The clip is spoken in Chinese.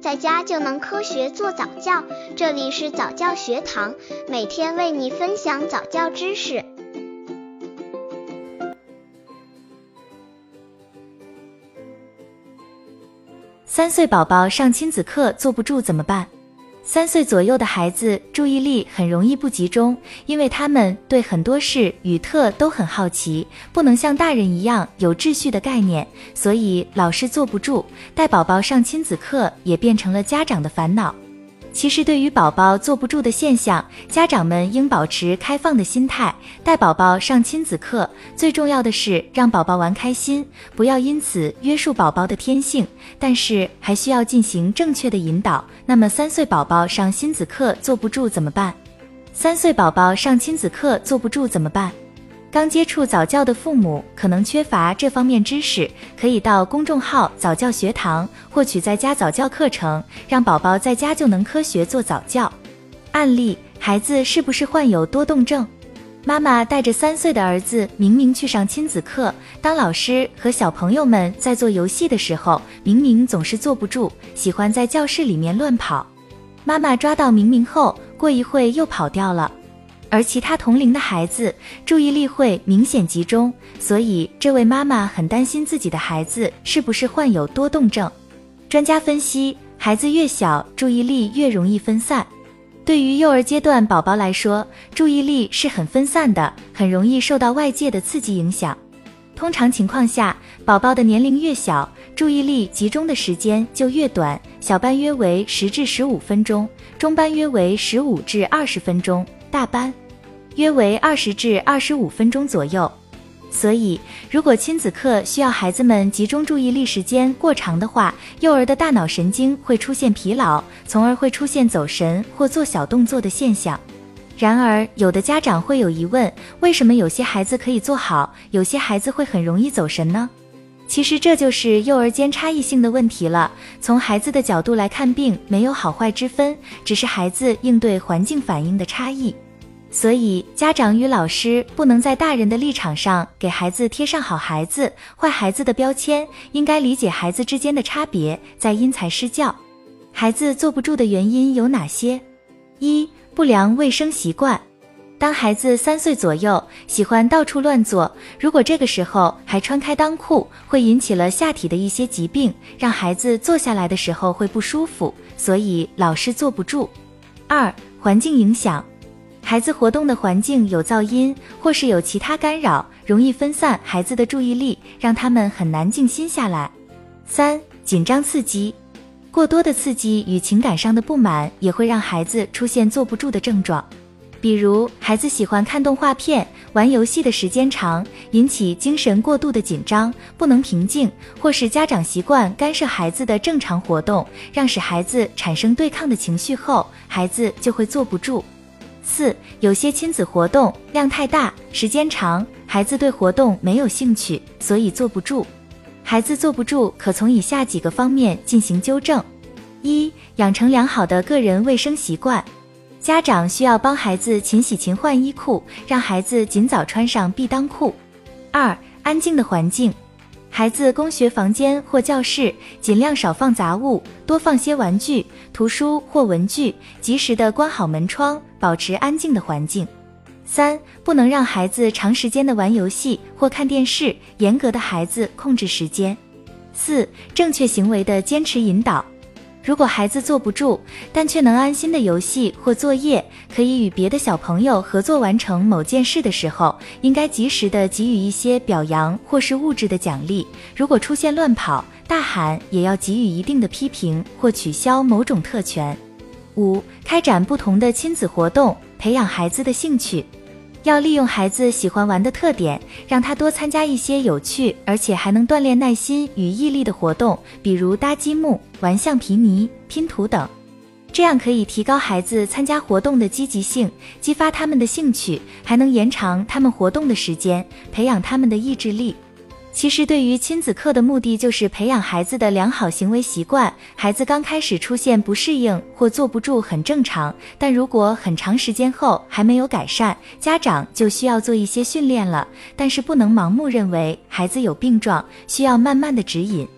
在家就能科学做早教。这里是早教学堂，每天为你分享早教知识。三岁宝宝上亲子课坐不住怎么办？三岁左右的孩子注意力很容易不集中，因为他们对很多事与特都很好奇，不能像大人一样有秩序的概念，所以老是坐不住。带宝宝上亲子课也变成了家长的烦恼。其实，对于宝宝坐不住的现象，家长们应保持开放的心态。带宝宝上亲子课，最重要的是让宝宝玩开心，不要因此约束宝宝的天性。但是，还需要进行正确的引导。那么，三岁宝宝上亲子课坐不住怎么办？三岁宝宝上亲子课坐不住怎么办？刚接触早教的父母可能缺乏这方面知识，可以到公众号早教学堂获取在家早教课程，让宝宝在家就能科学做早教。案例：孩子是不是患有多动症？妈妈带着三岁的儿子明明去上亲子课，当老师和小朋友们在做游戏的时候，明明总是坐不住，喜欢在教室里面乱跑。妈妈抓到明明后，过一会又跑掉了。而其他同龄的孩子注意力会明显集中，所以这位妈妈很担心自己的孩子是不是患有多动症。专家分析，孩子越小，注意力越容易分散。对于幼儿阶段宝宝来说，注意力是很分散的，很容易受到外界的刺激影响。通常情况下，宝宝的年龄越小，注意力集中的时间就越短，小班约为十至十五分钟，中班约为十五至二十分钟，大班。约为二十至二十五分钟左右，所以如果亲子课需要孩子们集中注意力时间过长的话，幼儿的大脑神经会出现疲劳，从而会出现走神或做小动作的现象。然而，有的家长会有疑问：为什么有些孩子可以做好，有些孩子会很容易走神呢？其实这就是幼儿间差异性的问题了。从孩子的角度来看，并没有好坏之分，只是孩子应对环境反应的差异。所以，家长与老师不能在大人的立场上给孩子贴上好孩子、坏孩子的标签，应该理解孩子之间的差别，再因材施教。孩子坐不住的原因有哪些？一、不良卫生习惯。当孩子三岁左右，喜欢到处乱坐，如果这个时候还穿开裆裤，会引起了下体的一些疾病，让孩子坐下来的时候会不舒服，所以老是坐不住。二、环境影响。孩子活动的环境有噪音，或是有其他干扰，容易分散孩子的注意力，让他们很难静心下来。三、紧张刺激，过多的刺激与情感上的不满也会让孩子出现坐不住的症状。比如，孩子喜欢看动画片、玩游戏的时间长，引起精神过度的紧张，不能平静；或是家长习惯干涉孩子的正常活动，让使孩子产生对抗的情绪后，孩子就会坐不住。四，有些亲子活动量太大，时间长，孩子对活动没有兴趣，所以坐不住。孩子坐不住，可从以下几个方面进行纠正：一，养成良好的个人卫生习惯，家长需要帮孩子勤洗勤换衣裤，让孩子尽早穿上避裆裤。二，安静的环境。孩子工学房间或教室尽量少放杂物，多放些玩具、图书或文具，及时的关好门窗，保持安静的环境。三、不能让孩子长时间的玩游戏或看电视，严格的孩子控制时间。四、正确行为的坚持引导。如果孩子坐不住，但却能安心的游戏或作业，可以与别的小朋友合作完成某件事的时候，应该及时的给予一些表扬或是物质的奖励。如果出现乱跑、大喊，也要给予一定的批评或取消某种特权。五、开展不同的亲子活动，培养孩子的兴趣。要利用孩子喜欢玩的特点，让他多参加一些有趣而且还能锻炼耐心与毅力的活动，比如搭积木、玩橡皮泥、拼图等。这样可以提高孩子参加活动的积极性，激发他们的兴趣，还能延长他们活动的时间，培养他们的意志力。其实，对于亲子课的目的就是培养孩子的良好行为习惯。孩子刚开始出现不适应或坐不住很正常，但如果很长时间后还没有改善，家长就需要做一些训练了。但是不能盲目认为孩子有病状，需要慢慢的指引。